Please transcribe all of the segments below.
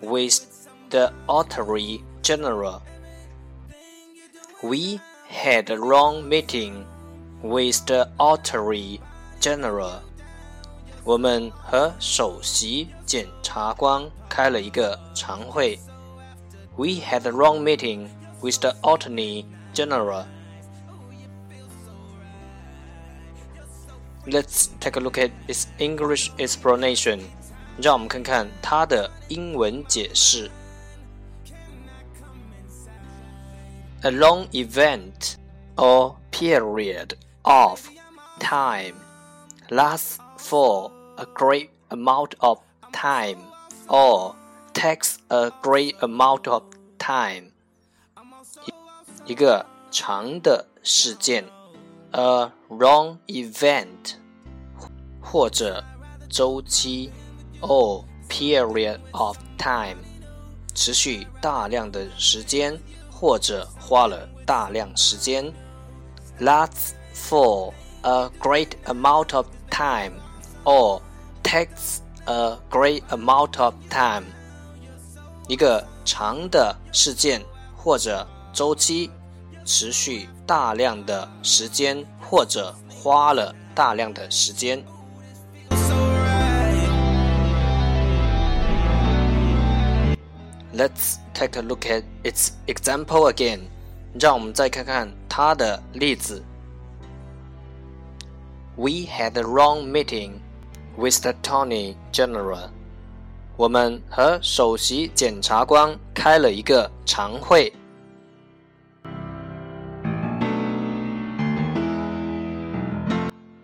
with the Attorney General. We had a long meeting with the Attorney General. 我们和首席检察官开了一个常会。We had a long meeting with the Attorney General. Let's take a look at its English explanation. 让我们看看它的英文解释。A long event or period of time lasts for a great amount of time or takes a great amount of time. 一个长的事件。a long event，或者周期，or period of time，持续大量的时间，或者花了大量时间，lasts for a great amount of time or takes a great amount of time，一个长的事件或者周期。持续大量的时间，或者花了大量的时间。Let's take a look at its example again。让我们再看看它的例子。We had a long meeting with the Attorney General。我们和首席检察官开了一个常会。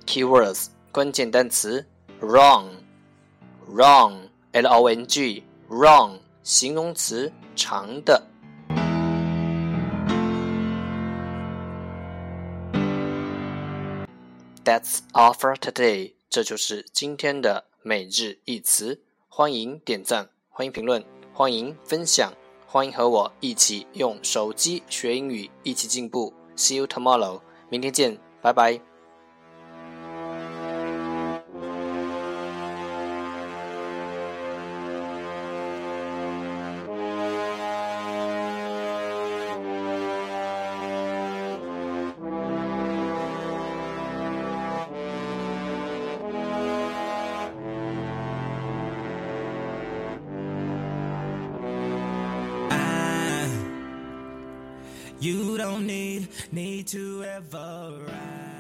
Keywords 关键单词 wrong，wrong，l o n g，wrong 形容词长的。That's all for today，这就是今天的每日一词。欢迎点赞，欢迎评论，欢迎分享，欢迎和我一起用手机学英语，一起进步。See you tomorrow，明天见，拜拜。You don't need, need to ever ride.